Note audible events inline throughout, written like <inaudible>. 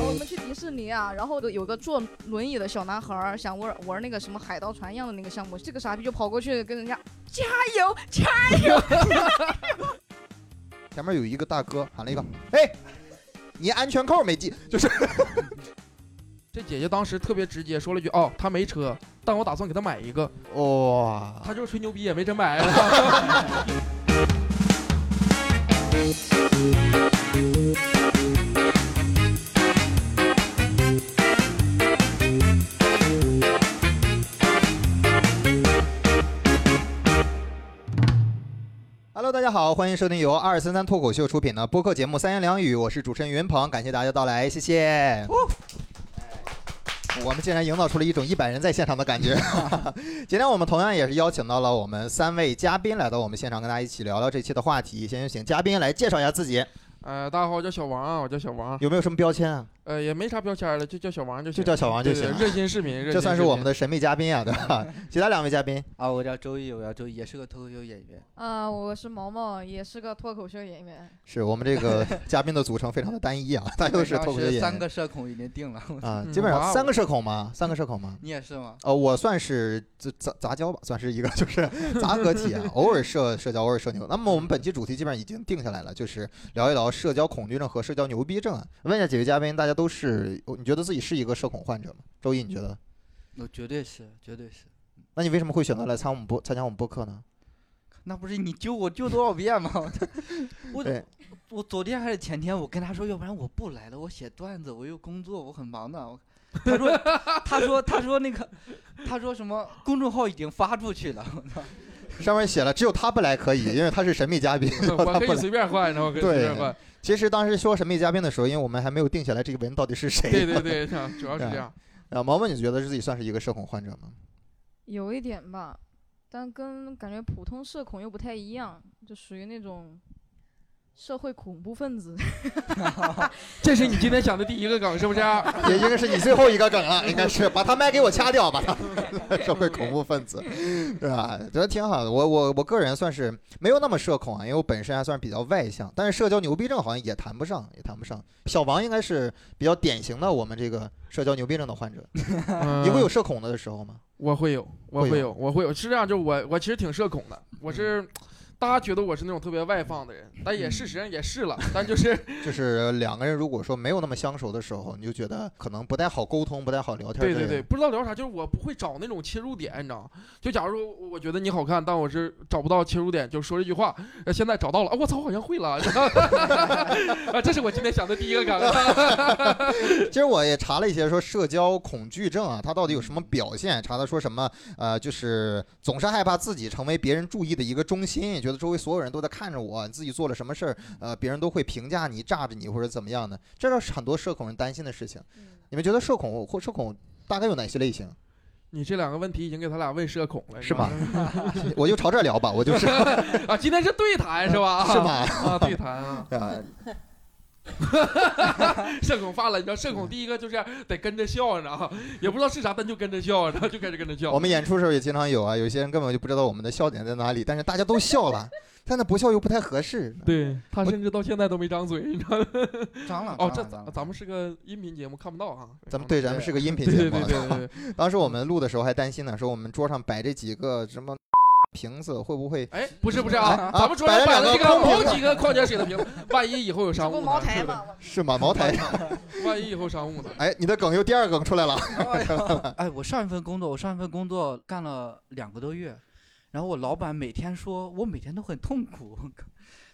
我们去迪士尼啊，然后有个坐轮椅的小男孩儿想玩玩那个什么海盗船一样的那个项目，这个傻逼就跑过去跟人家加油加油，<laughs> 前面有一个大哥喊了一个：“哎，你安全扣没系？”就是 <laughs> 这姐姐当时特别直接说了一句：“哦，她没车，但我打算给她买一个。哇，她就是吹牛逼，也没真买。<laughs>，Hello，大家好，欢迎收听由二三三脱口秀出品的播客节目《三言两语》，我是主持人云鹏，感谢大家的到来，谢谢。我们竟然营造出了一种一百人在现场的感觉。<laughs> 今天我们同样也是邀请到了我们三位嘉宾来到我们现场，跟大家一起聊聊这期的话题。先请嘉宾来介绍一下自己，呃，大家好，我叫小王啊，我叫小王，有没有什么标签啊？呃，也没啥标签了，就叫小王就行，就叫小王就行对对热心市民，热心这算是我们的。神秘嘉宾啊，对吧？<laughs> 其他两位嘉宾，啊，我叫周易，我叫周易，也是个脱口秀演员。啊，我是毛毛，也是个脱口秀演员。是我们这个 <laughs> 嘉宾的组成非常的单一啊，大家都是脱口秀演员。三个社恐已经定了。<laughs> 啊，嗯基本上三个社恐吗？三个社恐吗？你也是吗？呃，我算是杂杂杂交吧，算是一个就是杂合体啊，偶尔社社交，偶尔社牛。那么我们本期主题基本上已经定下来了，就是聊一聊社交恐惧症和社交牛逼症啊。问一下几位嘉宾，大家都是，你觉得自己是一个社恐患者吗？周一，你觉得？我绝对是，绝对是。那你为什么会选择来参我们播参加我们播客呢？那不是你揪我揪多少遍吗？<laughs> <laughs> 我我昨天还是前天，我跟他说，要不然我不来了，我写段子，我又工作，我很忙的。我他说，<laughs> 他说，他说那个，他说什么？公众号已经发出去了。我操！上面写了只有他不来可以，因为他是神秘嘉宾。我可以随便换，然后可以随便换。其实当时说神秘嘉宾的时候，因为我们还没有定下来这个人到底是谁。对对对，主要是这样。<laughs> 啊，毛毛，你觉得自己算是一个社恐患者吗？有一点吧，但跟感觉普通社恐又不太一样，就属于那种社会恐怖分子。<laughs> 这是你今天想的第一个梗是不是？也应该是你最后一个梗了，应该是把他麦给我掐掉，把 <laughs> 他社会恐怖分子，对吧？觉得挺好的。我我我个人算是没有那么社恐啊，因为我本身还算是比较外向，但是社交牛逼症好像也谈不上，也谈不上。小王应该是比较典型的我们这个社交牛逼症的患者。<laughs> 你会有社恐的时候吗？我会有，我会有会有，我会有。是这样，就我我其实挺社恐的，我是。大家觉得我是那种特别外放的人，<laughs> 但也事实上也是了，<laughs> 但就是 <laughs> 就是两个人如果说没有那么相熟的时候，你就觉得可能不太好沟通，不太好聊天。对对对，不知道聊啥，就是我不会找那种切入点，你知道吗？就假如说我觉得你好看，但我是找不到切入点，就说这句话。现在找到了，啊，我操，好像会了。啊，这是我今天想的第一个梗。其实我也查了一些，说社交恐惧症啊，它到底有什么表现？查的说什么？呃，就是总是害怕自己成为别人注意的一个中心。觉得周围所有人都在看着我，你自己做了什么事儿，呃，别人都会评价你、炸着你或者怎么样的，这是很多社恐人担心的事情。你们觉得社恐或社恐大概有哪些类型？你这两个问题已经给他俩问社恐了，是吗？我就朝这聊吧，我就是 <laughs> 啊，今天是对谈是吧？是吗？啊，对谈啊。<laughs> 啊。<laughs> 社恐发了，你知道社恐第一个就是得跟着笑，你知道吗？<laughs> 也不知道是啥，但就跟着笑，然后就开始跟着笑。我们演出时候也经常有啊，有些人根本就不知道我们的笑点在哪里，但是大家都笑了，但那不笑又不太合适。对他甚至到现在都没张嘴，你知道吗？张了。哦，这咱们是个音频节目，看不到啊。咱们对，咱们是个音频节目。对对对对。<laughs> 当时我们录的时候还担心呢，说我们桌上摆这几个什么。瓶子会不会？哎，不是不是啊，咱们桌上摆了这个好瓶几个矿泉水的瓶子，万一以后有商务茅台嘛？是吗？茅台。<laughs> 万一以后商务呢？哎，你的梗又第二梗出来了。<laughs> <laughs> 哎，我上一份工作，我上一份工作干了两个多月，然后我老板每天说我每天都很痛苦。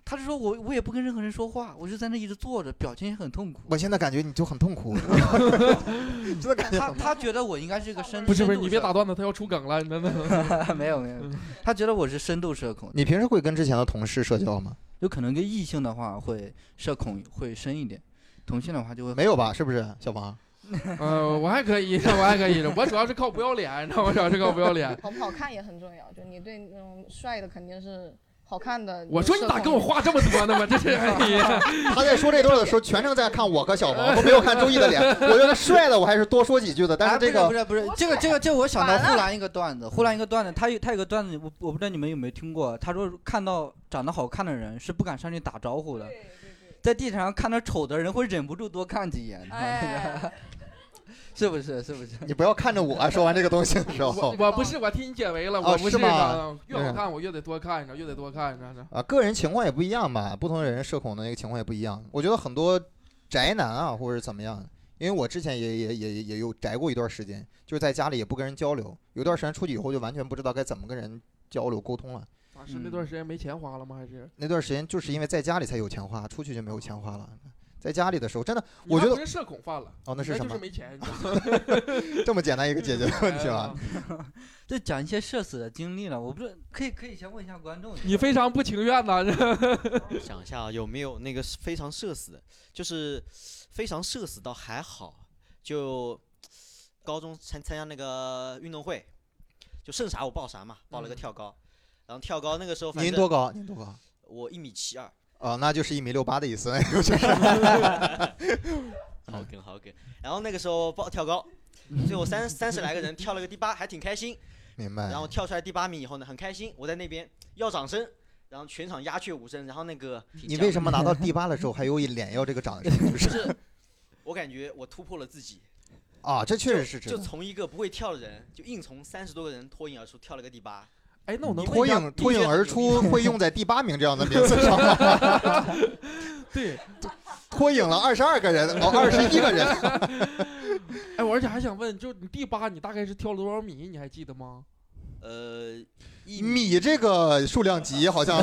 他是说我我也不跟任何人说话，我就在那一直坐着，表情也很痛苦。我现在感觉你就很痛苦，<laughs> 真的感觉。他他觉得我应该是个深不是不是，你别打断他，他要出梗了。<laughs> 没有没有，他觉得我是深度社恐。你平时会跟之前的同事社交吗？有可能跟异性的话会社恐会深一点，同性的话就会没有吧？是不是，小王？<laughs> 呃，我还可以，我还可以，我主要是靠不要脸，你知道吗？主要是靠不要脸。好不好看也很重要，就你对那种帅的肯定是。好看的。我说你咋跟我话这么多呢嘛？这是 <laughs> 他在说这段的时候，全程在看我和小王，<laughs> 都没有看周易的脸。我觉得帅的我还是多说几句的，但是这个啊不是不是不是这个这个这个我想到完了呼兰一个段子，呼兰一个段子，他有他有个段子，我我不知道你们有没有听过，他说看到长得好看的人是不敢上去打招呼的，在地铁上看到丑的人会忍不住多看几眼，哎，<laughs> <laughs> 是不是？是不是？你不要看着我说完这个东西的时我候我不是我替你解围了，哦我不是吗的，越好看我越得多看你知道，越得多看着。啊，个人情况也不一样吧，不同的人社恐的那个情况也不一样。我觉得很多宅男啊，或者怎么样，因为我之前也也也也有宅过一段时间，就是在家里也不跟人交流，有段时间出去以后就完全不知道该怎么跟人交流沟通了。啊，是那段时间没钱花了吗？还是那段时间就是因为在家里才有钱花，出去就没有钱花了。在家里的时候，真的，我觉得社恐犯了？哦，那是什么就是？没钱。<laughs> 这么简单一个解决的问题哎吗？<laughs> 呀 <laughs> 这讲一些社死的经历了，我不是可以可以先问一下观众，你非常不情愿呐，这想一下啊，有没有那个非常社死的？就是非常社死倒还好，就高中参参加那个运动会，就剩啥我报啥嘛，报了个嗯跳高，然后跳高那个时候反正您多高？您多高？我一米七二，哦，那就是一米六八的意思，<laughs> 就是 <laughs> 好梗好梗。然后那个时候报跳高，最后三三十来个人跳了个第八，还挺开心。明白。然后跳出来第八名以后呢，很开心，我在那边要掌声，然后全场鸦雀无声。然后那个你为什么拿到 <laughs> 第八的时候还有一脸要这个掌声？就就是是我感觉我突破了自己，啊，这确实是就值得。从一个不会跳的人，就硬从三十多个人脱颖而出，跳了个第八。哎，那我能脱颖脱颖而出会用在第八名这样的名次上吗？<laughs> 对，<laughs> 脱颖了二十二个人，哦，二十一个人。<laughs> 哎，我而且还想问，就你第八，你大概是跳了多少米？你还记得吗？呃，一米这个数量级好像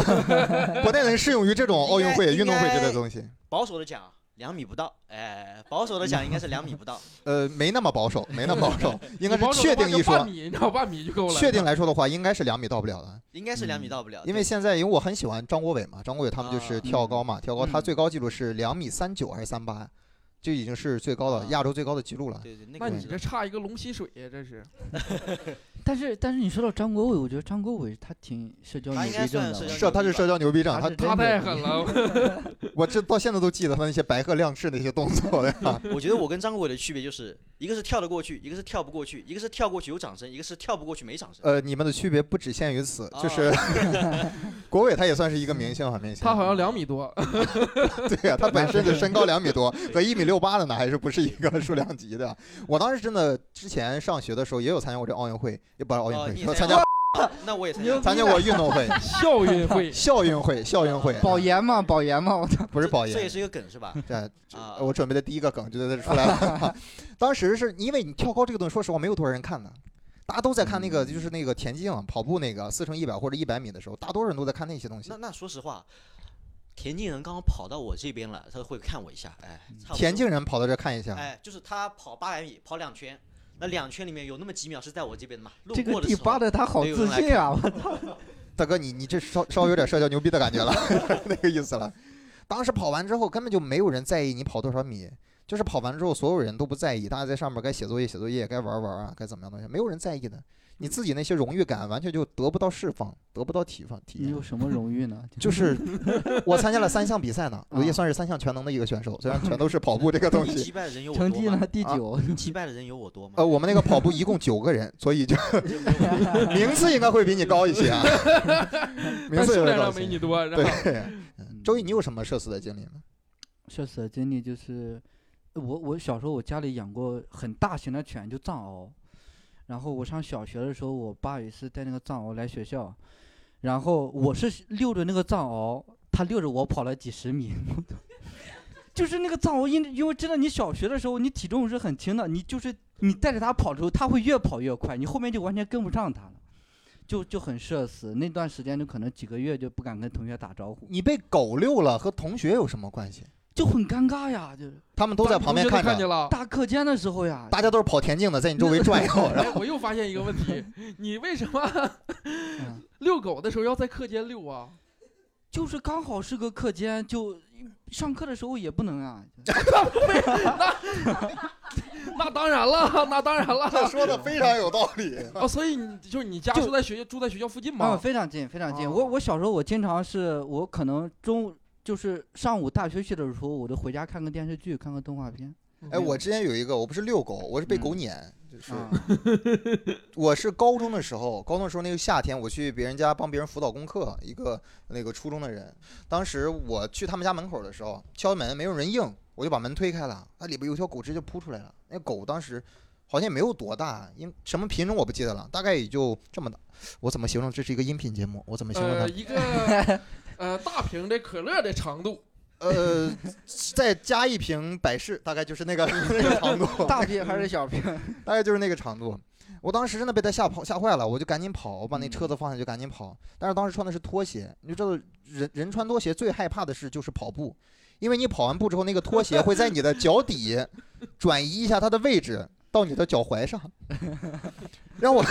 不太能适用于这种奥运会、运动会之类的东西。保守的讲两米不到，哎，保守的讲应该是两米不到。<laughs> 呃，没那么保守，没那么保守，<laughs> 应该是确定一说半，米，你知道半米就够了。确定来说的话，应该是两米到不了的。应该是两米到不了，对因为现在，因为我很喜欢张国伟嘛，张国伟他们就是啊跳高嘛，跳高他嗯最高纪录是两米三九还是三八，这已经是最高的啊亚洲最高的记录了。对对，那那你这差一个龙吸水呀，这是。<laughs> 但是但是你说到张国伟，我觉得张国伟他挺社交牛他应该逼症的算社他是社交牛逼症，他他太狠了，<laughs> 我这到现在都记得他那些白鹤亮翅那些动作的呀。<laughs> 我觉得我跟张国伟的区别就是，一个是跳得过去，一个是跳不过去，一个是跳过去有掌声，一个是跳不过去没掌声。呃，你们的区别不只限于此，啊就是国伟他也算是一个明星啊，明星。他好像两米多。<laughs> 对呀、他本身的身高两米多，和一米六八的呢，还是不是一个数量级的。我当时真的之前上学的时候也有参加过这奥运会，也不是奥运会，哦参加那我也参加过。参加过运动会、<laughs> 校运会，校运会、校运会，保研嘛，保研嘛，我操！不是保研。这也是一个梗是吧？对，啊，我准备的第一个梗就在这出来了。<laughs> 当时是因为你跳高这个东西，说实话没有多少人看的，大家都在看那个就是那个田径跑步那个四乘一百或者一百米的时候，大多数人都在看那些东西那。那说实话，田径人刚刚跑到我这边了，他会看我一下，哎，田径人跑到这看一下，哎，就是他跑八百米，跑两圈，那两圈里面有那么几秒是在我这边的嘛？路这个第八的他好自信啊！我操 <laughs> 大哥你你这稍稍微有点社交牛逼的感觉了，<laughs> 那个意思了。当时跑完之后根本就没有人在意你跑多少米，就是跑完之后所有人都不在意，大家在上面该写作业写作业，该玩玩啊，该怎么样东西，没有人在意的。你自己那些荣誉感完全就得不到释放，得不到体放体验你有。什么荣誉呢？<laughs> 就是我参加了三项比赛呢，我也啊算是三项全能的一个选手，虽然全都是跑步这个东你击西。败的人有我多吗成绩呢？？第啊九。你击败的人有我多吗？呃，我们那个跑步一共九个人，所以就 <laughs> 名次应该会比你高一些啊，<laughs> 名次有数量上没点高一些。你多，对，嗯周毅，你有什么社死的经历吗？社死的经历就是，我我小时候我家里养过很大型的犬，就藏獒。然后我上小学的时候，我爸有一次带那个藏獒来学校，然后我是遛着那个藏獒，他遛着我跑了几十米。<laughs> 就是那个藏獒，因因为真的，你小学的时候你体重是很轻的，你就是你带着它跑的时候，它会越跑越快，你后面就完全跟不上它了，就就很社死。那段时间就可能几个月就不敢跟同学打招呼，你被狗遛了，和同学有什么关系？就很尴尬呀，就是他们都在旁边看着，看见了。大课间的时候呀，大家都是跑田径的，在你周围转悠。然后哎，我又发现一个问题，你为什么嗯遛狗的时候要在课间遛啊？就是刚好是个课间，就上课的时候也不能啊。那 <laughs> 那当然了，那当然这了。说的非常有道理。啊，所以你就是你家住在学校住在学校附近吗啊，吗？非常近，非常近。哦我我小时候我经常是我可能中午就是上午大休息的时候，我就回家看个电视剧，看个动画片。哎，我之前有一个，我不是遛狗，我是被狗嗯撵，就是啊，<laughs> 我是高中的时候，高中的时候那个夏天，我去别人家帮别人辅导功课，一个那个初中的人，当时我去他们家门口的时候，敲门没有人应，我就把门推开了，那里边有条狗直接扑出来了，那狗当时好像也没有多大，因什么品种我不记得了，大概也就这么大。我怎么形容这是一个音频节目？我怎么形容它呃，？一个呃大瓶的可乐的长度，呃，再加一瓶百事，大概就是那个 <laughs> 那个长度。大瓶还是小瓶？大概就是那个长度。我当时真的被他吓跑吓坏了，我就赶紧跑，我把那嗯车子放下就赶紧跑。但是当时穿的是拖鞋，你就知道人人穿拖鞋最害怕的事就是跑步，因为你跑完步之后，那个拖鞋会在你的脚底转移一下它的位置到你的脚踝上，<laughs> 让我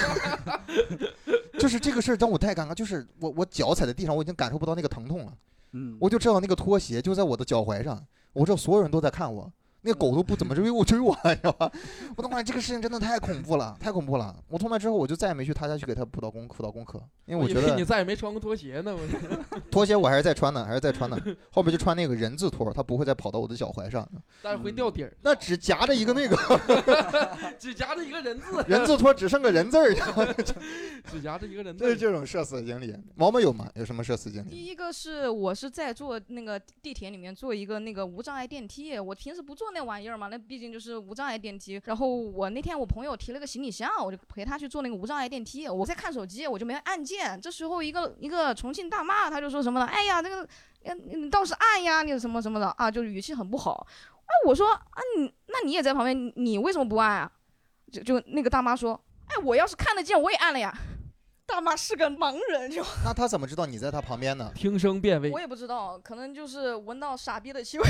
就是这个事儿让我太尴尬，就是我我脚踩在地上，我已经感受不到那个疼痛了，嗯，我就知道那个拖鞋就在我的脚踝上，我知道所有人都在看我。那个狗都不怎么追我 <laughs> 追我了，你知道吧？我他妈这个事情真的太恐怖了，太恐怖了！我从那之后我就再也没去他家去给他辅导功辅导功课，因为我觉得你再也没穿过拖鞋呢。我 <laughs> 拖鞋我还是在穿的，还是在穿的。<laughs> 后面就穿那个人字拖，它不会再跑到我的脚踝上，但是会掉底儿，那只夹着一个那个只夹着一个人字，人字拖，只剩个人字儿，只夹着一个人字。<laughs> 这是这种社死经历。毛毛有吗？有什么社死经历？第一个是我是在坐那个地铁里面坐一个那个无障碍电梯，我平时不坐那玩意儿嘛，那毕竟就是无障碍电梯。然后我那天我朋友提了个行李箱，我就陪他去坐那个无障碍电梯。我在看手机，我就没按键。这时候一个一个重庆大妈，她就说什么了？哎呀，这个，嗯你倒是按呀，你什么什么的啊，就是语气很不好。哎，我说啊，你那你也在旁边，你为什么不按啊？就就那个大妈说，哎，我要是看得见，我也按了呀。大妈是个盲人，就 <laughs> 那他怎么知道你在他旁边呢？听声辨位我，也不知道，可能就是闻到傻逼的气味。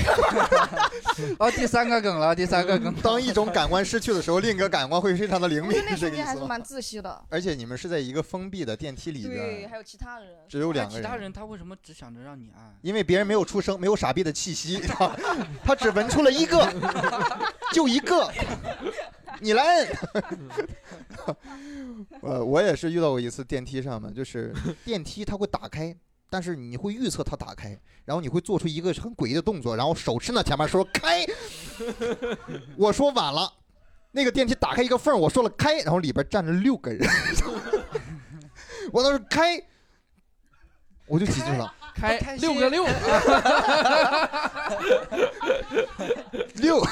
<laughs> 啊，第三个梗了，第三个梗。当一种感官失去的时候，另一个感官会非常的灵敏那是这瞬个意思吗？间还是蛮窒息的。而且你们是在一个封闭的电梯里对，边，还有其他人。只有两个人。其他人他为什么只想着让你按？因为别人没有出声，没有傻逼的气息，他 <laughs> 他只闻出了一个，就一个，你来摁。<laughs> 呃，我也是遇到过一次电梯上面，就是电梯它会打开，但是你会预测它打开，然后你会做出一个很诡异的动作，然后手伸到前面说开，我说晚了。那个电梯打开一个缝儿，我说了开，然后里边站着六个人，<laughs> 我当时开，我就挤进去了，开开六个六，<laughs> 六，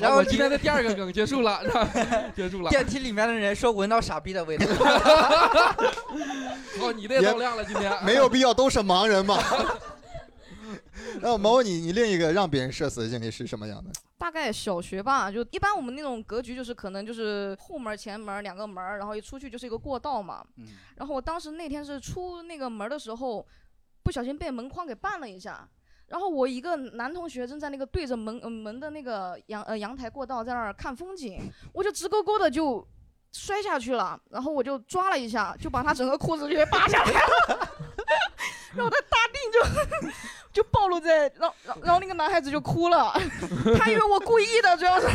然后今天的第二个梗结束了，<laughs> 结束了。电梯里面的人说闻到傻逼的味道。<laughs> 哦，你的也也到亮了，今天 <laughs> 没有必要都是盲人嘛。然后毛毛，你你另一个让别人社死的经历是什么样的？大概小学吧，就一般我们那种格局就是可能就是后门前门两个门儿，然后一出去就是一个过道嘛。嗯，然后我当时那天是出那个门儿的时候，不小心被门框给绊了一下。然后我一个男同学正在那个对着门呃门的那个阳呃阳台过道在那儿看风景，我就直勾勾的就摔下去了，然后我就抓了一下，就把他整个裤子就给扒下来了，<laughs> 然后他大腚就就暴露在，然后然后然后那个男孩子就哭了，<laughs> 他以为我故意的，主要是。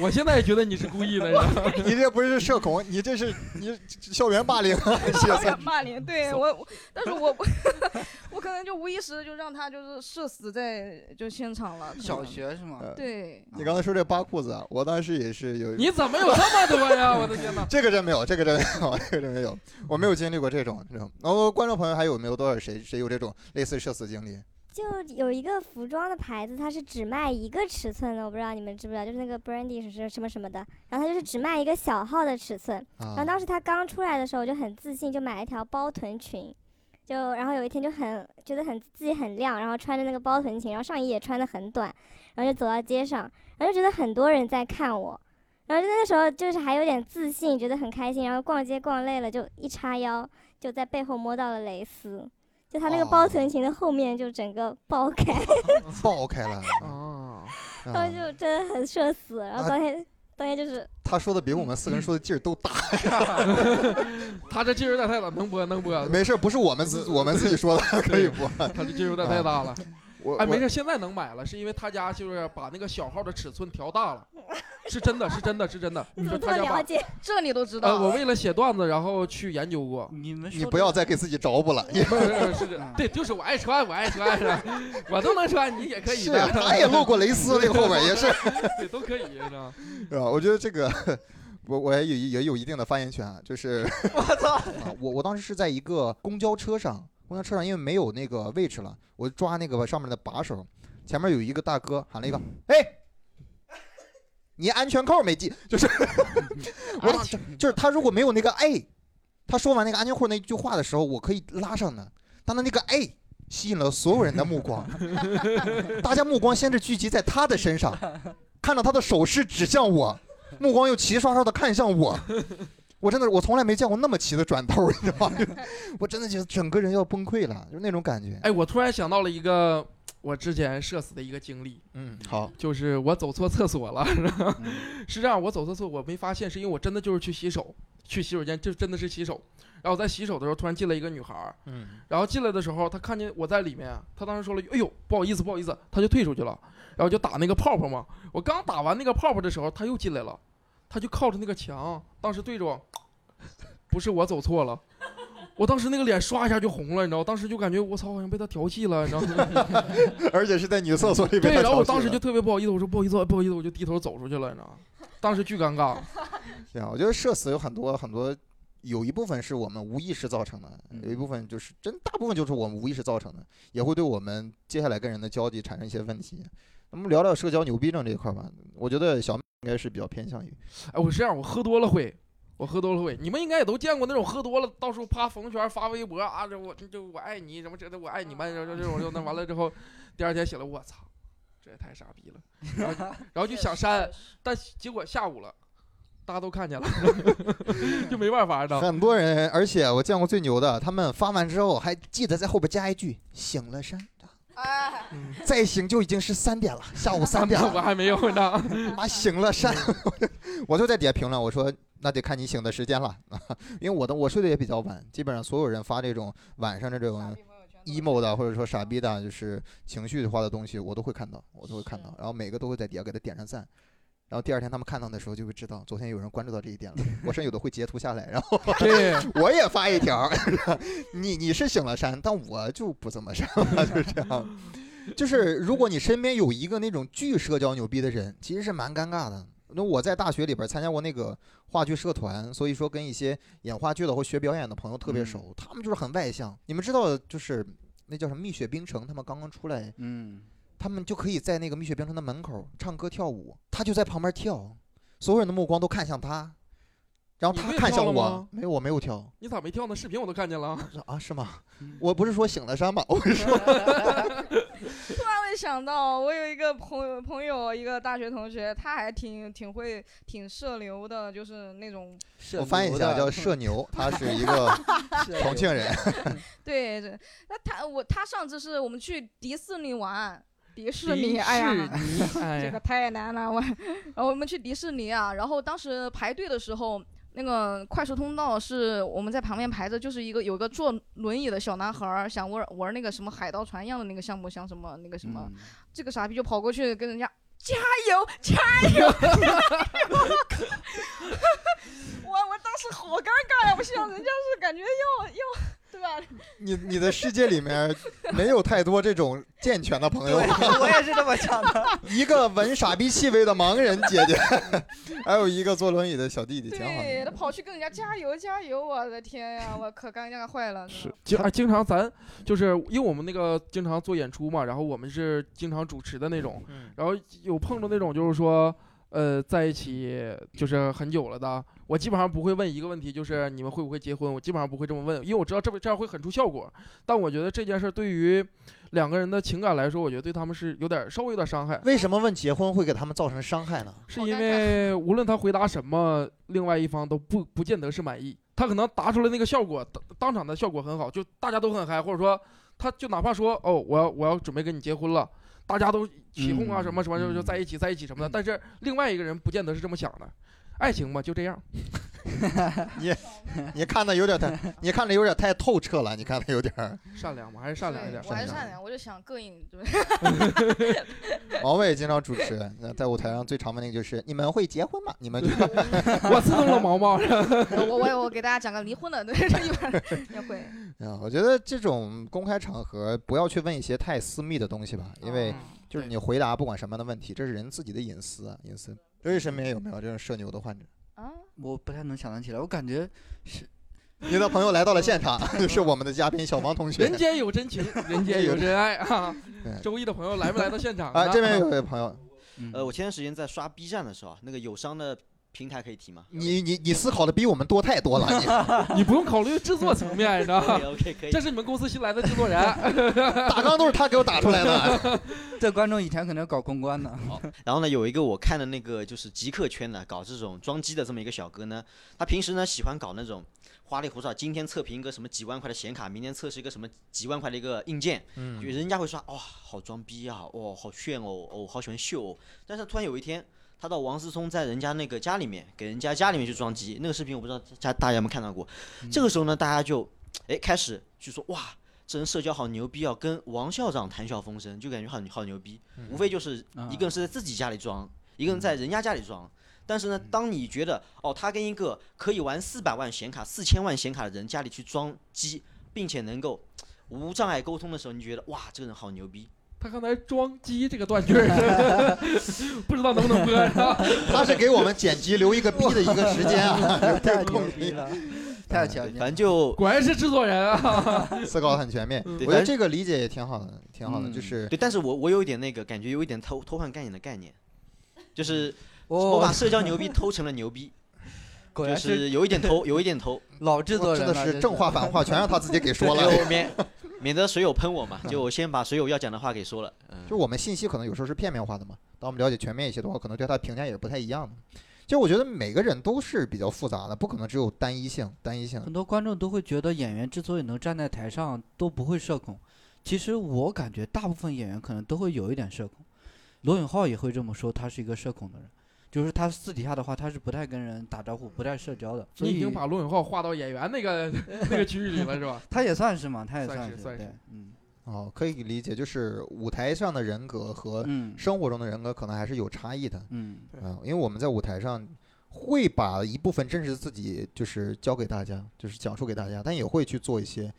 我现在也觉得你是故意的，你 <laughs> 这不是社恐，你这是你校园霸凌啊！校园霸凌，对我，我但是我 <laughs> 我可能就无意识地就让他就是社死在就现场了，小学是吗？呃对。你刚才说这扒裤子啊，我当时也是有。你怎么有这么多呀？我的天哪！这个真没有，这个真没有，<laughs> 这个真没有，我没有经历过这种这种。然后观众朋友还有没有多少谁谁有这种类似社死经历？就有一个服装的牌子，它是只卖一个尺寸的，我不知道你们知不知道，就是那个 Brandy 是是什么什么的，然后它就是只卖一个小号的尺寸。然后啊，当时它刚出来的时候，我就很自信，就买了一条包臀裙，就然后有一天就很觉得很自己很亮，然后穿着那个包臀裙，然后上衣也穿的很短，然后就走到街上，然后就觉得很多人在看我，然后就那时候就是还有点自信，觉得很开心，然后逛街逛累了就一叉腰，就在背后摸到了蕾丝。就它那个包哦臀裙的后面就整个爆开，<laughs> <laughs> 爆开了 <laughs> 哦，然后就真的很社死。然后啊当天当天就是他说的比我们四个人说的劲儿都大。他这劲儿有点太大，能播能播。没事，不是我们自我们自己说的，可以播。他这劲儿有点太大了。我哎，没事，现在能买了，是因为他家就是把那个小号的尺寸调大了，<laughs> 是真的是真的是真的。你怎么这他家了解？这你都知呃，道。我为了写段子，然后去研究过。你们你不要再给自己找补了。是不是是这嗯对，就是我爱穿，我爱穿，是吧我都能穿，你也可以是的。他也露过蕾丝，那个后边也是，<laughs> 对，都可以，是吧？<laughs> 是吧？我觉得这个。我我也有也有一定的发言权啊，就是我操！啊我我当时是在一个公交车上，公交车上因为没有那个位置了，我抓那个上面的把手，前面有一个大哥喊了一个，哎，你安全扣没系，就是 <laughs> 我就是他如果没有那个哎，他说完那个安全扣那句话的时候，我可以拉上的，但他那个哎。吸引了所有人的目光，<laughs> 大家目光先是聚集在他的身上，看到他的手势指向我，目光又齐刷刷的看向我，我真的我从来没见过那么齐的转头，你知道吗？我真的觉得整个人要崩溃了，就那种感觉。哎，我突然想到了一个我之前社死的一个经历，嗯，好，就是我走错厕所了。嗯 <laughs> 是这样，我走错厕所我没发现，是因为我真的就是去洗手，去洗手间，就真的是洗手。然后我在洗手的时候，突然进来一个女孩儿，嗯，然后进来的时候，她看见我在里面，她当时说了：“哎呦，不好意思，不好意思。”她就退出去了，然后就打那个泡泡嘛。我刚打完那个泡泡的时候，她又进来了，她就靠着那个墙，当时对着我，不是我走错了。我当时那个脸刷一下就红了，你知道，当时就感觉我操，好像被他调戏了，你知道吗？<laughs> 而且是在女厕所里边。对，然后我当时就特别不好意思，我说不好意思，不好意思，我就低头走出去了，你知道吗？当时巨尴尬。对啊，我觉得社死有很多很多，有一部分是我们无意识造成的，嗯有一部分就是真大部分就是我们无意识造成的，也会对我们接下来跟人的交际产生一些问题。那么聊聊社交牛逼症这一块吧，我觉得小妹应该是比较偏向于，哎，我是这样，我喝多了会，我喝多了会，你们应该也都见过那种喝多了到时候啪朋友圈发微博啊，这我这就我爱你什么这的我爱你们，然后这种就那完了之后，第二天醒了我操，这也太傻逼了，然后然后就想删，<laughs> 但结果下午了，大家都看见了，<laughs> 就没办法，你知道吗？很多人，而且我见过最牛的，他们发完之后还记得在后边加一句“醒了删 <laughs> ”，哎，嗯再醒就已经是三点了，下午三点了我，还没有，你知道吗？妈醒了删，我就在底下评论，我说那得看你醒的时间了，<laughs> 因为我的我睡得也比较晚，基本上所有人发这种晚上的这种 emo 的或者说傻逼的，就是情绪化的东西，我都会看到，我都会看到，然后每个都会在底下给他点上赞。然后第二天他们看到的时候就会知道，昨天有人关注到这一点了。<laughs> 我甚至有的会截图下来，然后 <laughs> 对，我也发一条，你你是醒了山，但我就不怎么删了，就是这样。就是如果你身边有一个那种巨社交牛逼的人，其实是蛮尴尬的。那我在大学里边参加过那个话剧社团，所以说跟一些演话剧的或学表演的朋友特别熟，他们就是很外向。你们知道，就是那叫什么蜜雪冰城，他们刚刚出来，嗯，他们就可以在那个蜜雪冰城的门口唱歌跳舞，他就在旁边跳，所有人的目光都看向他，然后他看向我吗，没有，我没有跳。你咋没跳呢？视频我都看见了。啊，是吗嗯？我不是说醒了山吗？我是说，<laughs> 想到，我有一个朋友，朋友一个大学同学，他还挺挺会挺社牛的，就是那种我翻译一下，叫社牛，<laughs> 他是一个重庆人。<laughs> <laughs> 对对。那他我他上次是我们去迪士尼玩，迪士迪尼，哎呀，士尼，哎呀这个，太难了，我。然后我们去迪士尼啊，然后当时排队的时候，那个快速通道是我们在旁边排着，就是一个有个坐轮椅的小男孩儿想玩玩那个什么海盗船一样的那个项目，像什么那个什么，嗯。这个傻逼就跑过去跟人家加油加油，<laughs> 我我当时好尴尬呀，我想人家是感觉要要对吧？你你的世界里面没有太多这种健全的朋友，<laughs> 我也是这么想的。<laughs> 一个闻傻逼气味的盲人姐姐，<laughs> 还有一个坐轮椅的小弟弟，挺好对，他的。跑去跟人家加油加油，我的天呀，我可尴尬坏了。是经常咱就是因为我们那个经常做演出嘛，然后我们是经常主持的那种，嗯然后有碰到那种就是说，呃，在一起就是很久了的，我基本上不会问一个问题，就是你们会不会结婚，我基本上不会这么问，因为我知道这这样会很出效果。但我觉得这件事对于两个人的情感来说，我觉得对他们是有点稍微有点伤害，为什么问结婚会给他们造成伤害呢？是因为无论他回答什么，另外一方都不不见得是满意。他可能答出来那个效果，当当场的效果很好，就大家都很嗨，或者说他就哪怕说哦，我要我要准备跟你结婚了。大家都起哄啊嗯什么什么就就嗯。在一起在一起什么的，但是另外一个人不见得是这么想的，爱情嘛就这样，<laughs> 你 <laughs> 你看的有点太，<laughs> 你看的有点太透彻了，你看的有点儿。善良嘛还是善良一点，我还是善良我就想膈应，对王伟经常主持，那在舞台上最常问那个就是：你们会结婚吗？你们就我刺痛了毛毛，我我我给大家讲个离婚的，对，这一般也会。啊，我觉得这种公开场合不要去问一些太私密的东西吧，因为哦就是你回答不管什么样的问题，这是人自己的隐私啊，隐私。瑞瑞身边有没有这种社牛的患者？啊，我不太能想得起来，我感觉是你的朋友来到了现场，<laughs> 是我们的嘉宾小王同学人。间有真情，<laughs> 人间有真爱啊对！周一的朋友来没来到现场呢？啊，这边有位朋友，嗯呃，我前段时间在刷 B 站的时候啊，那个友商的平台可以提吗？你你你思考的比我们多太多了，你 <laughs> 你不用考虑制作层面，你知道吗？<laughs> OK 可以这。是你们公司新来的制作人，<laughs> 打纲都是他给我打出来的。这观众以前可能搞公关的，然后呢，有一个我看的那个就是极客圈的搞这种装机的这么一个小哥呢，他平时呢喜欢搞那种花里胡哨，今天测评一个什么几万块的显卡，明天测试一个什么几万块的一个硬件，就嗯人家会说哇好装逼啊，哇好炫哦，哦好喜欢秀哦。但是突然有一天，他到王思聪在人家那个家里面给人家家里面去装机，那个视频我不知道大大家有没有看到过。这个时候呢，大家就哎开始就说哇。这人社交好牛逼啊，跟王校长谈笑风生，就感觉好好牛逼。无非就是一个人是在自己家里装，一个人在人家家里装。但是呢，当你觉得哦，他跟一个可以玩四百万显卡、四千万显卡的人家里去装机，并且能够无障碍沟通的时候，你觉得哇，这个人好牛逼。他刚才装机这个断句，<laughs> 不知道能不能播。他是给我们剪辑留一个逼的一个时间啊，<laughs> 太牛逼了，太强反正就果然是制作人啊！<laughs> 思考得很全面。嗯我觉得这个理解也挺好的，挺好的，嗯就是对，但是我我有一点那个感觉，有一点偷偷换概念的概念，就是我把哦，社交牛逼偷成了牛逼，就果然是是有一点偷，有一点偷，老制作真人的是正话反话全让他自己给说了。免得水友喷我嘛，就我先把水友要讲的话给说了。嗯就我们信息可能有时候是片面化的嘛，当我们了解全面一些的话，可能对他的评价也是不太一样的。其实我觉得每个人都是比较复杂的，不可能只有单一性，单一性。很多观众都会觉得演员之所以能站在台上都不会社恐，其实我感觉大部分演员可能都会有一点社恐。罗永浩也会这么说，他是一个社恐的人，就是他私底下的话，他是不太跟人打招呼、不太社交的。所以你已经把罗永浩划到演员那个 <laughs> 那个区域里了，是吧？<laughs> 他也算是嘛，他也算是对是算是，嗯哦，可以理解，就是舞台上的人格和嗯生活中的人格可能还是有差异的。嗯因为我们在舞台上会把一部分真实的自己就是教给大家，就是讲述给大家，但也会去做一些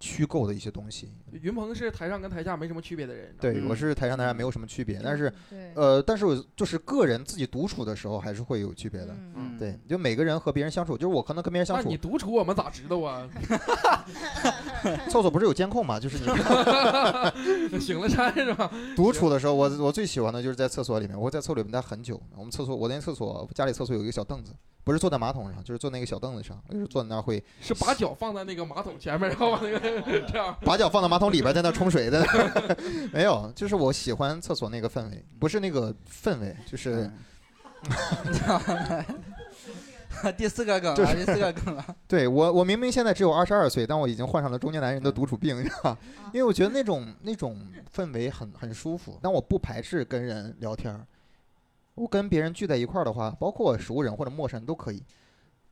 虚构的一些东西。云鹏是台上跟台下没什么区别的人，对，我嗯是台上台下没有什么区别，但是，呃，但是我就是个人自己独处的时候还是会有区别的。嗯嗯，对，就每个人和别人相处，就是我可能跟别人相处那你，独处我们咋知道啊？<laughs> 厕所不是有监控嘛？就是你 <laughs> <laughs> 醒了山是吧？独处的时候，我我最喜欢的就是在厕所里面，我会在厕所里面待很久。我们厕所，我那厕所家里厕所有一个小凳子，不是坐在马桶上，就是坐那个小凳子上，就是坐在那儿会是把脚放在那个马桶前面，然后把那个 <laughs> 这样。把脚放到马桶里边，在那冲水的。<laughs> 没有，就是我喜欢厕所那个氛围，不是那个氛围，就是嗯。<laughs> 第四个梗了，就是第四个梗了。对我，我明明现在只有二十二岁，但我已经患上了中年男人的独处病，是吧？因为我觉得那种那种氛围很很舒服，但我不排斥跟人聊天儿。我跟别人聚在一块儿的话，包括熟人或者陌生人都可以。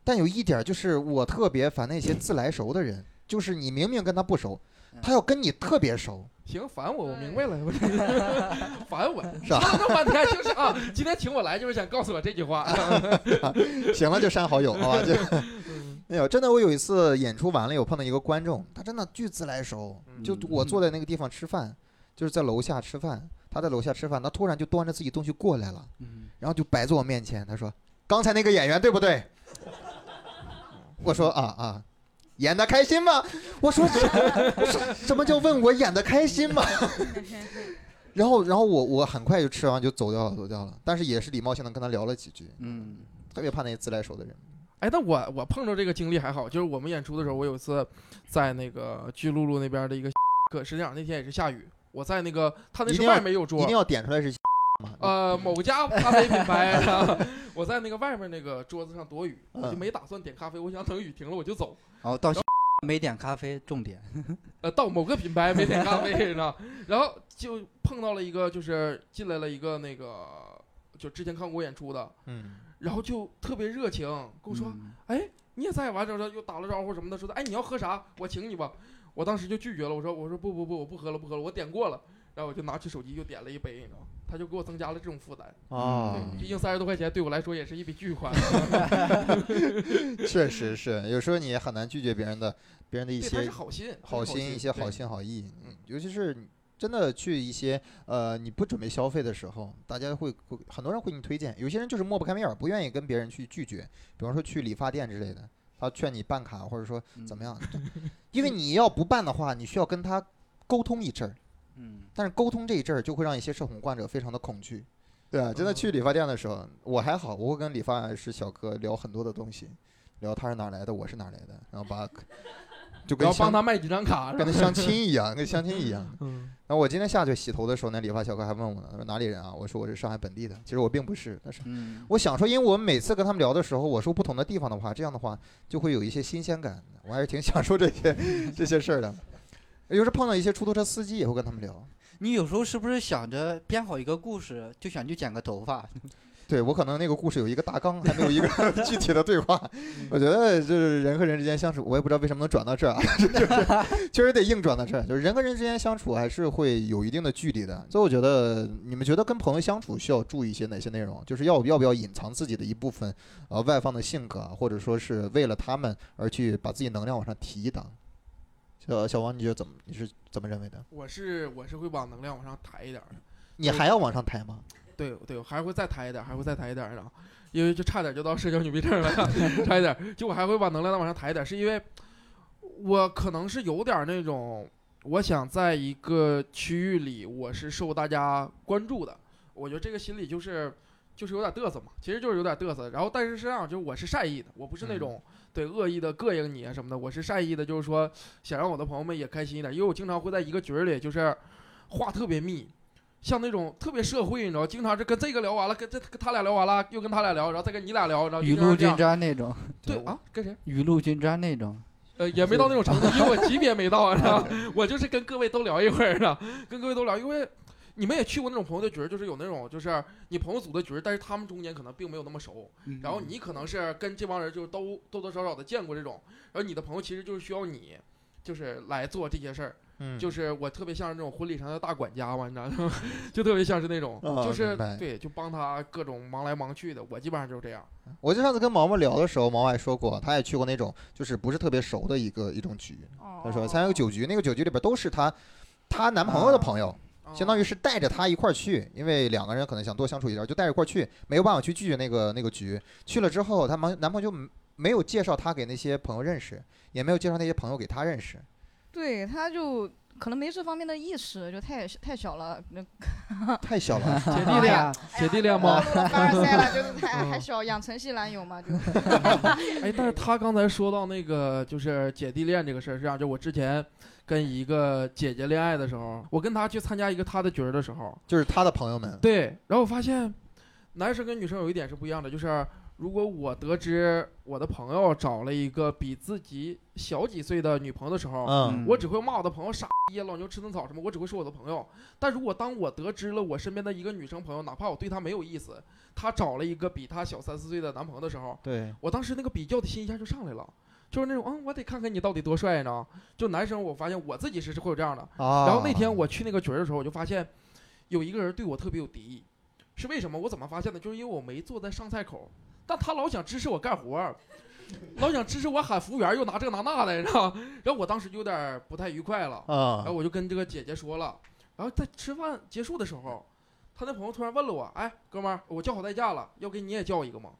但有一点儿就是我特别烦那些自来熟的人，就是你明明跟他不熟，他要跟你特别熟，行，烦我，我明白了，<laughs> 烦我，<laughs> 是吧？说了那半天就是啊，今天请我来就是想告诉我这句话。<laughs> 行了就删好友，好吧？就没有，真的，我有一次演出完了，有碰到一个观众，他真的巨自来熟，就嗯我坐在那个地方吃饭，就是在楼下吃饭，他在楼下吃饭，他突然就端着自己东西过来了，嗯，然后就摆在我面前，他说：“刚才那个演员对不对？”我说：“啊啊，演的开心吗？”我说：“ <laughs> 什什么叫问我演的开心吗？”然后，然后我我很快就吃完就走掉了，走掉了，但是也是礼貌性的跟他聊了几句，嗯，特别怕那些自来熟的人。哎，那我我碰着这个经历还好，就是我们演出的时候，我有一次在那个巨鹿路那边的一个 <laughs> 课，实际上那天也是下雨，我在那个他那是外面有桌一定，要点出来是？呃，某家咖啡品牌，<laughs> 啊我在那个外面那个桌子上躲雨，我就嗯没打算点咖啡，我想等雨停了我就走。然后到没点咖啡，重点。<laughs> 呃，到某个品牌没点咖啡，你知道？然后就碰到了一个，就是进来了一个那个，就之前看过我演出的，嗯，然后就特别热情跟我说，嗯哎，你也在，完之后又打了招呼什么的，说的，哎，你要喝啥？我请你吧。我当时就拒绝了，我说我说不不不，我不喝了不喝了，我点过了。然后我就拿起手机又点了一杯，你知道吗？他就给我增加了这种负担。啊对，毕竟三十多块钱对我来说也是一笔巨款。<laughs> 确实是，有时候你也很难拒绝别人的别人的一些好心，好心一些好心好意，嗯，尤其是你真的去一些呃你不准备消费的时候，大家会会很多人会给你推荐，有些人就是抹不开面儿，不愿意跟别人去拒绝，比方说去理发店之类的，他劝你办卡或者说怎么样，因为你要不办的话，你需要跟他沟通一阵儿，嗯，但是沟通这一阵儿就会让一些社恐患者非常的恐惧。对啊，真的去理发店的时候，我还好，我会跟理发师小哥聊很多的东西，聊他是哪儿来的，我是哪儿来的，然后把就跟相然后帮他卖几张卡，跟他相亲一样，跟相亲一样。<laughs> 嗯，然后我今天下去洗头的时候，那理发小哥还问我呢，他说哪里人啊？我说我是上海本地的，其实我并不是。但是嗯，我想说，因为我们每次跟他们聊的时候，我说不同的地方的话，这样的话就会有一些新鲜感。我还是挺享受这些 <laughs> 这些事儿的。有时候碰到一些出租车司机，也会跟他们聊。你有时候是不是想着编好一个故事，就想去剪个头发？对我可能那个故事有一个大纲，还没有一个 <laughs> 具体的对话。我觉得就是人和人之间相处，我也不知道为什么能转到这儿啊，<laughs> 就是 <laughs> 确实得硬转到这儿。就是人和人之间相处还是会有一定的距离的。所以我觉得，你们觉得跟朋友相处需要注意一些哪些内容？就是要要不要隐藏自己的一部分呃外放的性格啊，或者说是为了他们而去把自己能量往上提一档？小小王，你觉得怎么？你是怎么认为的？我是我是会把能量往上抬一点儿的。你还要往上抬吗？对对，我还会再抬一点，还会再抬一点然后，因为就差点就到社交 <laughs> 牛逼症了，<laughs> 差一点，就我还会把能量再往上抬一点，是因为我可能是有点那种，我想在一个区域里我是受大家关注的，我觉得这个心理就是就是有点嘚瑟嘛，其实就是有点嘚瑟，然后但是实际上就是我是善意的，我不是那嗯种对恶意的膈应你啊什么的，我是善意的，就是说想让我的朋友们也开心一点，因为我经常会在一个局里就是话特别密。像那种特别社会，你知道，经常是跟这个聊完了，跟这跟他俩聊完了，又跟他俩聊，然后再跟你俩聊，然后就雨露均沾那种，<laughs> 对啊，跟谁？雨露均沾那种。呃，也没到那种程度，因为我级别没到，你知道，我就是跟各位都聊一会儿呢，跟各位都聊，因为你们也去过那种朋友的局，就是有那种就是你朋友组的局，但是他们中间可能并没有那么熟，然后你可能是跟这帮人就都多多少少的见过这种，然后你的朋友其实就是需要你，就是来做这些事儿，嗯，就是我特别像是那种婚礼上的大管家嘛，你知道吗？<laughs> 就特别像是那种，啊就是明白对，就帮他各种忙来忙去的，我基本上就是这样。我就上次跟毛毛聊的时候，毛毛也说过，他也去过那种就是不是特别熟的一个一种局。他说参加个酒局，那个酒局里边都是她她男朋友的朋友，相当于于是带着她一块儿去，因为两个人可能想多相处一点，就带着一块儿去，没有办法去拒绝那个那个局。去了之后，她男男朋友就没没有介绍她给那些朋友认识，也没有介绍那些朋友给她认识。对，他就可能没这方面的意识，就太太小了，那 <laughs> 太小了，<laughs> 姐弟恋，姐弟恋吗？暴露了凡尔赛了，就是 <laughs> 太嗯还小，养成系男友嘛，就哎，但是他刚才说到那个就是姐弟恋这个事儿，是这样，就我之前跟一个姐姐恋爱的时候，我跟她去参加一个她的局儿的时候，就是她的朋友们。对，然后我发现男生跟女生有一点是不一样的，就是如果我得知我的朋友找了一个比自己小几岁的女朋友的时候，嗯，我只会骂我的朋友傻逼、老牛吃嫩草什么，我只会说我的朋友。但如果当我得知了我身边的一个女生朋友，哪怕我对她没有意思，她找了一个比她小三四岁的男朋友的时候，对，我当时那个比较的心一下就上来了，就是那种嗯，我得看看你到底多帅呢。就男生，我发现我自己是是会有这样的。啊。然后那天我去那个局儿的时候，我就发现有一个人对我特别有敌意，是为什么？我怎么发现的？就是因为我没坐在上菜口，但他老想支持我干活儿，老想支持我喊服务员，又拿这拿那的，你知道？<laughs> 然后我当时就有点不太愉快了，啊然后我就跟这个姐姐说了，然后在吃饭结束的时候，他那朋友突然问了我，哎，哥们儿，我叫好代驾了，要给你也叫一个吗？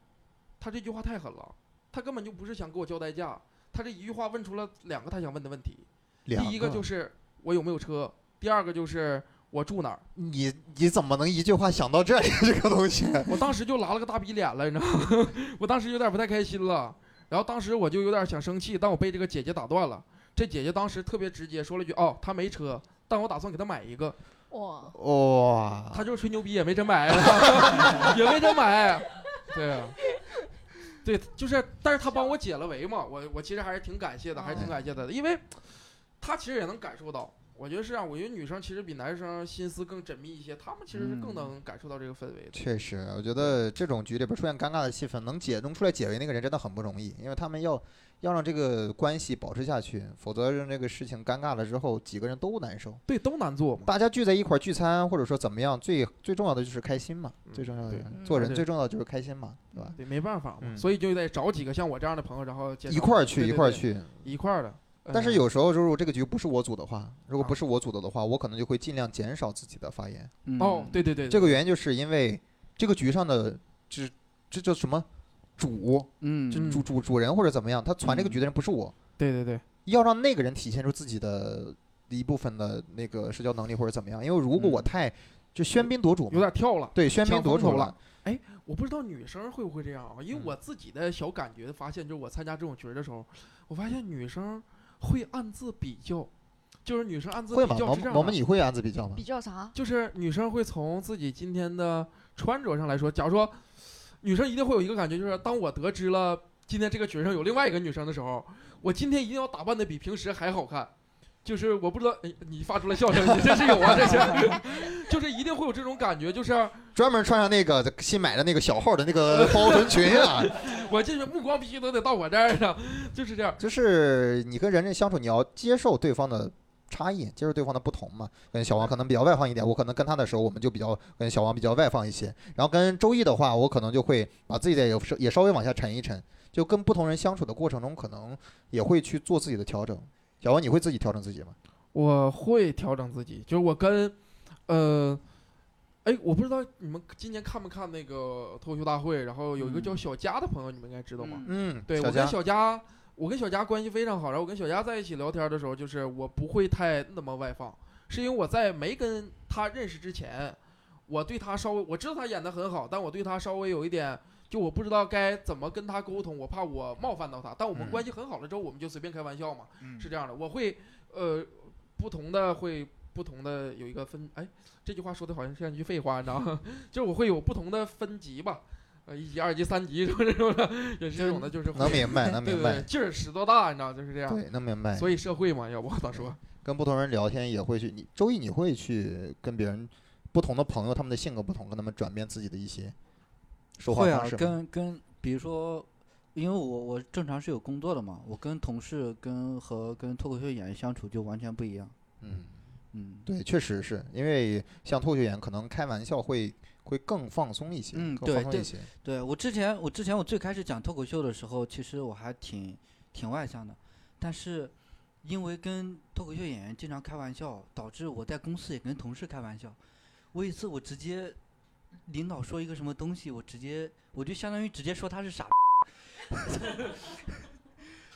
他这句话太狠了，他根本就不是想给我叫代驾，他这一句话问出了两个他想问的问题，第一个就是我有没有车，第二个就是我住哪儿。你你怎么能一句话想到这里这个东西？我当时就拉了个大逼脸了，你知道吗？<laughs> 我当时有点不太开心了，然后当时我就有点想生气，但我被这个姐姐打断了。这姐姐当时特别直接说了一句：“哦，她没车，但我打算给她买一个。哇，”哇，她就是吹牛逼，也没真买，<laughs> 也没真买。对啊，对，就是，但是她帮我解了围嘛，我我其实还是挺感谢的，还是挺感谢她的，因为她其实也能感受到我觉得是这样，我觉得女生其实比男生心思更缜密一些，她们其实是更嗯能感受到这个氛围的。确实，我觉得这种局里边出现尴尬的气氛，能解能出来解围那个人真的很不容易，因为他们要要让这个关系保持下去，否则让这个事情尴尬了之后，几个人都难受。对，都难做嘛。大家聚在一块儿聚餐，或者说怎么样，最最重要的就是开心嘛，最重要的做人最重要的就是开心嘛，对吧？对，没办法嘛，嗯所以就得找几个像我这样的朋友，然后一块儿去，对对对一块儿去。一块儿的。但是嗯有时候，如果这个局不是我组的话，如果不啊是我组的的话，我可能就会尽量减少自己的发言。嗯哦，，对对对，这个原因就是因为这个局上的这这叫什么主，嗯，就嗯主主主人或者怎么样，他传这个嗯局的人不是我，对对对，要让那个人体现出自己的一部分的那个社交能力或者怎么样。因为如果我嗯太就喧宾夺主有，点跳了。对喧宾夺主了。哎。我不知道女生会不会这样啊？因为嗯我自己的小感觉发现，就是我参加这种局儿的时候，我发现女生会暗自比较，就是女生暗自比较是这样的毛毛你会暗自比较吗比？较啥？就是女生会从自己今天的穿着上来说，假如说女生一定会有一个感觉，就是当我得知了今天这个群上有另外一个女生的时候，我今天一定要打扮的比平时还好看。就是我不知道，哎，你发出了笑声，你这是有啊，这是，<laughs> 就是一定会有这种感觉，就是专门穿上那个新买的那个小号的那个 <laughs> 包臀裙啊，<laughs> 我这目光必须都得到我这儿上，就是这样。就是你跟人家相处，你要接受对方的差异，接受对方的不同嘛。跟小王可能比较外放一点，我可能跟他的时候，我们就比较跟小王比较外放一些。然后跟周易的话，我可能就会把自己的也稍也稍微往下沉一沉，就跟不同人相处的过程中，可能也会去做自己的调整。小王，你会自己调整自己吗？我会调整自己，就是我跟，呃，哎，我不知道你们今年看没看那个脱口秀大会，然后有一个叫嗯小佳的朋友，你们应该知道吗？嗯，对我跟小佳，我跟小佳关系非常好，然后我跟小佳在一起聊天的时候，就是我不会太那么外放，是因为我在没跟他认识之前，我对他稍微我知道他演的很好，但我对他稍微有一点。就我不知道该怎么跟他沟通，我怕我冒犯到他。但我们嗯关系很好了之后，我们就随便开玩笑嘛，嗯是这样的。我会呃不同的会不同的有一个分，哎，这句话说的好像像一句废话，你知道吗？<laughs> 就是我会有不同的分级吧，呃，一级、二级、三级什么 <laughs> 这种的，也是这种的，就是能明白，<laughs> 能明白，对对劲儿使多大，你知道，就是这样。对，能明白。所以社会嘛，要不咋说？跟不同人聊天也会去，你周易你会去跟别人不同的朋友，他们的性格不同，跟他们转变自己的一些说话方式，吗？跟跟比如说，因为我我正常是有工作的嘛，我跟同事跟和跟脱口秀演员相处就完全不一样。嗯，嗯，对，确实是因为像脱口秀演员，可能开玩笑会会更放松一些，嗯更对对放松一些。对我之前我之前我最开始讲脱口秀的时候，其实我还挺挺外向的，但是因为跟脱口秀演员经常开玩笑，导致我在公司也跟同事开玩笑。我有一次我直接领导说一个什么东西，我直接我就相当于直接说他是傻。<laughs>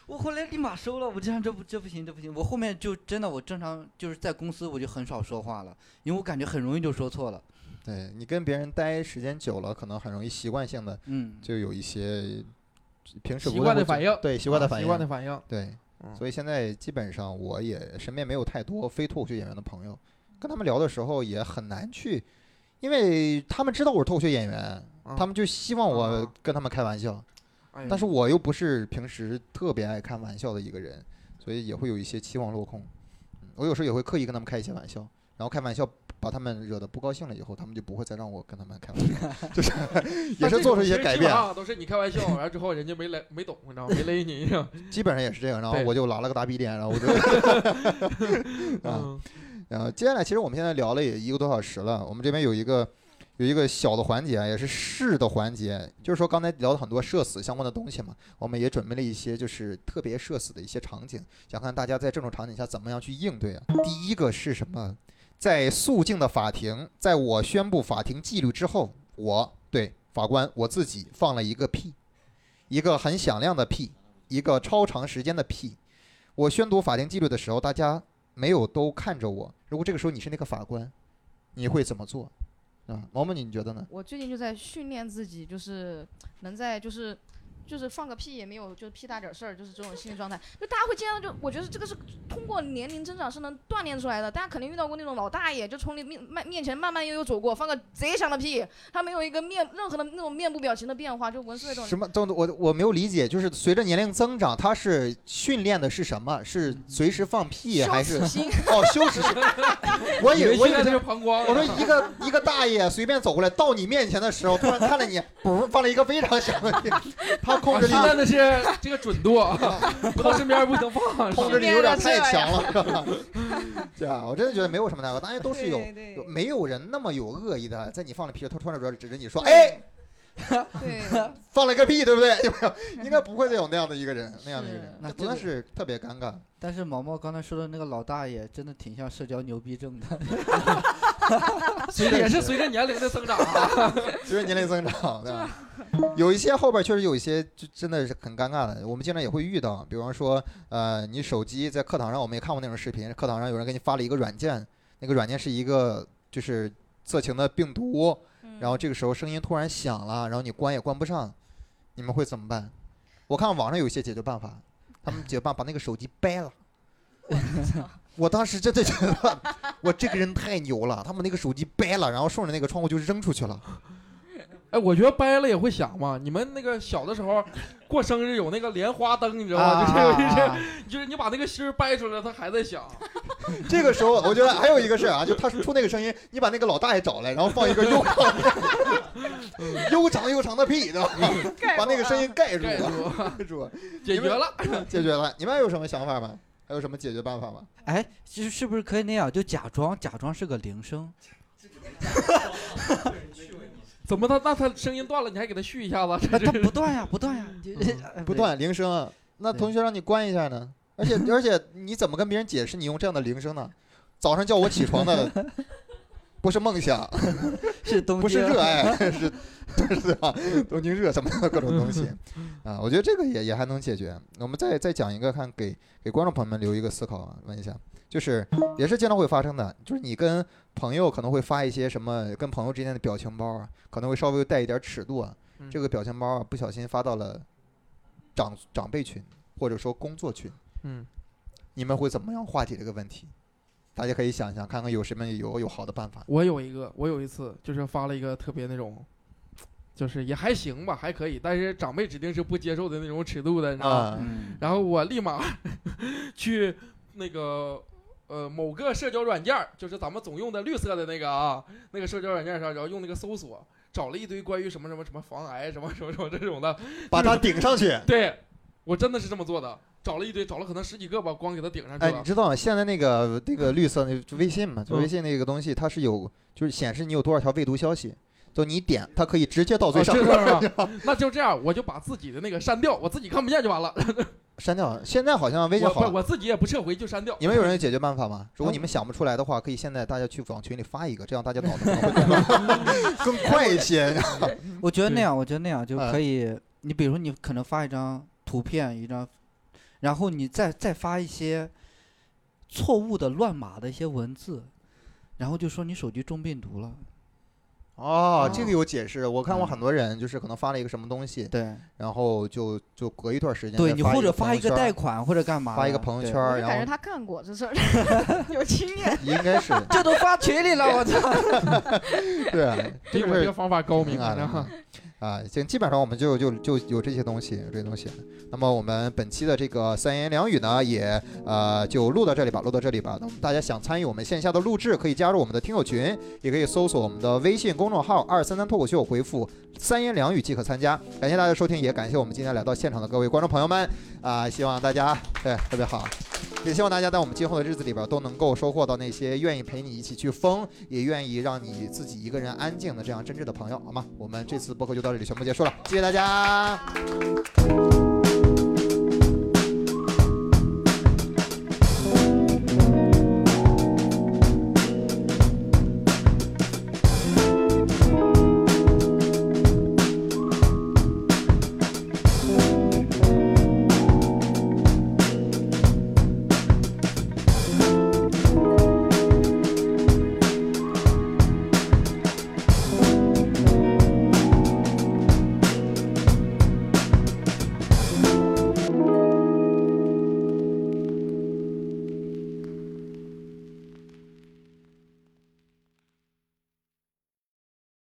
我后来立马收了，我这样这不这不行这不行，我后面就真的我正常就是在公司我就很少说话了，因为我感觉很容易就说错了。对你跟别人待时间久了，可能很容易习惯性的嗯，就有一些平时习不会会惯的反应对习惯的啊反应，习惯的反应。对。嗯所以现在基本上我也身边没有太多非脱口秀演员的朋友，跟他们聊的时候也很难去，因为他们知道我是脱口秀演员，啊他们就希望我啊跟他们开玩笑，哎但是我又不是平时特别爱开玩笑的一个人，所以也会有一些期望落空。嗯我有时候也会刻意跟他们开一些玩笑，然后开玩笑把他们惹得不高兴了以后，他们就不会再让我跟他们开玩笑，<laughs> 就是 <laughs> 也是做出一些改变，上都是你开玩笑，完之后人家没来没懂，你知道吗？没勒你，<laughs> 基本上也是这样。然后我就拉了个大逼脸，然后我就啊。嗯然后接下来，其实我们现在聊了也一个多小时了，我们这边有一个有一个小的环节啊，也是试的环节，就是说刚才聊了很多社死相关的东西嘛，我们也准备了一些就是特别社死的一些场景，想看大家在这种场景下怎么样去应对啊。第一个是什么？在肃静的法庭，在我宣布法庭纪律之后，我对法官我自己放了一个屁，一个很响亮的屁，一个超长时间的屁。我宣读法庭纪律的时候，大家没有都看着我。如果这个时候你是那个法官，你会怎么做？啊，毛毛，你觉得呢？我最近就在训练自己，就是能在就是就是放个屁也没有，就是屁大点儿事儿，就是这种心理状态。就大家会经常就，我觉得这个是通过年龄增长是能锻炼出来的。大家肯定遇到过那种老大爷，就从你面面面前慢慢悠悠走过，放个贼响的屁，他没有一个面任何的那种面部表情的变化，就文思那种。什么？等我我没有理解，就是随着年龄增长，他是训练的是什么？是随时放屁还是羞耻心哦羞耻心？我以为我以为现在是膀胱。我说一个一个大爷随便走过来到你面前的时候，突然看了你，不放了一个非常响的屁，他控制力现在的是这个准度，<laughs> 不到身边不能放。<laughs> 控制力有点太强了，是吧？<laughs> 对啊，我真的觉得没有什么大哥，大家都是有没有人那么有恶意的，在你放了屁，他突然指指着你说，哎，对，放了个屁，对不对？有没有？应该不会再有那样的一个人，那样的一个人，那那真的是特别尴尬。但是毛毛刚才说的那个老大爷，真的挺像社交牛逼症的。随着也是随着年龄的增长啊。<laughs> 随着年龄增长，对吧？有一些后边确实有一些就真的是很尴尬的，我们经常也会遇到，比方说，呃，你手机在课堂上，我们也看过那种视频，课堂上有人给你发了一个软件，那个软件是一个就是色情的病毒，嗯然后这个时候声音突然响了，然后你关也关不上，你们会怎么办？我看网上有一些解决办法，他们解决办法把那个手机掰了。<laughs> 我当时真的觉得，<laughs> 我这个人太牛了，他们那个手机掰了，然后顺着那个窗户就扔出去了。哎，我觉得掰了也会响嘛。你们那个小的时候过生日有那个莲花灯，你知道吗？就是你把那个芯儿掰出来，它还在响。<laughs> 这个时候，我觉得还有一个事儿啊，就他出那个声音，你把那个老大爷找来，然后放一个悠长、<laughs> 悠长悠长的屁，对吧？把那个声音盖住，盖住，解决了。解决了。你们有什么想法吗？还有什么解决办法吗？哎，其实是不是可以那样，就假装假装是个铃声？<laughs> 怎么他那他声音断了，你还给他续一下子？它它这这不断呀，不断呀，<laughs> 不。断铃声啊，那同学让你关一下呢？而且而且你怎么跟别人解释你用这样的铃声呢？早上叫我起床的不是梦想，<laughs> 是东不是热爱，<laughs> 是是吧？<laughs> 东京热什么的各种东西啊，我觉得这个也也还能解决。我们再再讲一个，看给给观众朋友们留一个思考啊，问一下，就是也是经常会发生的，就是你跟朋友可能会发一些什么，跟朋友之间的表情包啊，可能会稍微带一点尺度啊，嗯这个表情包啊不小心发到了长长辈群或者说工作群，嗯，你们会怎么样化解这个问题？大家可以想想，看看有什么有有好的办法。我有一个，我有一次就是发了一个特别那种，就是也还行吧，还可以，但是长辈指定是不接受的那种尺度的，你知道吗？啊，嗯，然后我立马 <laughs> 去那个呃某个社交软件，就是咱们总用的绿色的那个啊，那个社交软件上，然后用那个搜索，找了一堆关于什么什么什么防癌什么什么什么这种的，把它顶上去。对我真的是这么做的，找了一堆，找了可能十几个吧，光给它顶上去哎，你。知道现在那个那个绿色那就微信嘛，就嗯微信那个东西，它是有就是显示你有多少条未读消息，就你点它可以直接到最哦上面那就这样，我就把自己的那个删掉，我自己看不见就完了。<laughs> 删掉。现在好像微信，好我。我自己也不撤回就删掉。你们有人有 <laughs> 解决办法吗？如果你们想不出来的话，可以现在大家去往群里发一个，这样大家脑子可能会更 <laughs> 更快一些。我觉得那样，我觉得那样就嗯可以。你比如你可能发一张图片，一张，然后你再再发一些错误的乱码的一些文字，然后就说你手机中病毒了。哦，这个有解释。我看过很多人就是可能发了一个什么东西，对然后就就隔一段时间对，你或者发一个贷款或者干嘛，发一个朋友圈儿，然后感觉他干过这事儿，<laughs> 有经验。<laughs> 应该是 <laughs> 这都发群里了，我操！对啊，就是比我这个方法高明啊！啊，行基本上我们就就就有这些东西，这些东西。那么我们本期的这个三言两语呢，也呃就录到这里吧，录到这里吧。那么大家想参与我们线下的录制，可以加入我们的听友群，也可以搜索我们的微信公众号“二三三脱口秀”，回复“三言两语”即可参加。感谢大家收听，也感谢我们今天来到现场的各位观众朋友们啊、希望大家对特别好。也希望大家在我们今后的日子里边都能够收获到那些愿意陪你一起去疯，也愿意让你自己一个人安静的这样真挚的朋友，好吗？我们这次播客就到这里全部结束了，谢谢大家。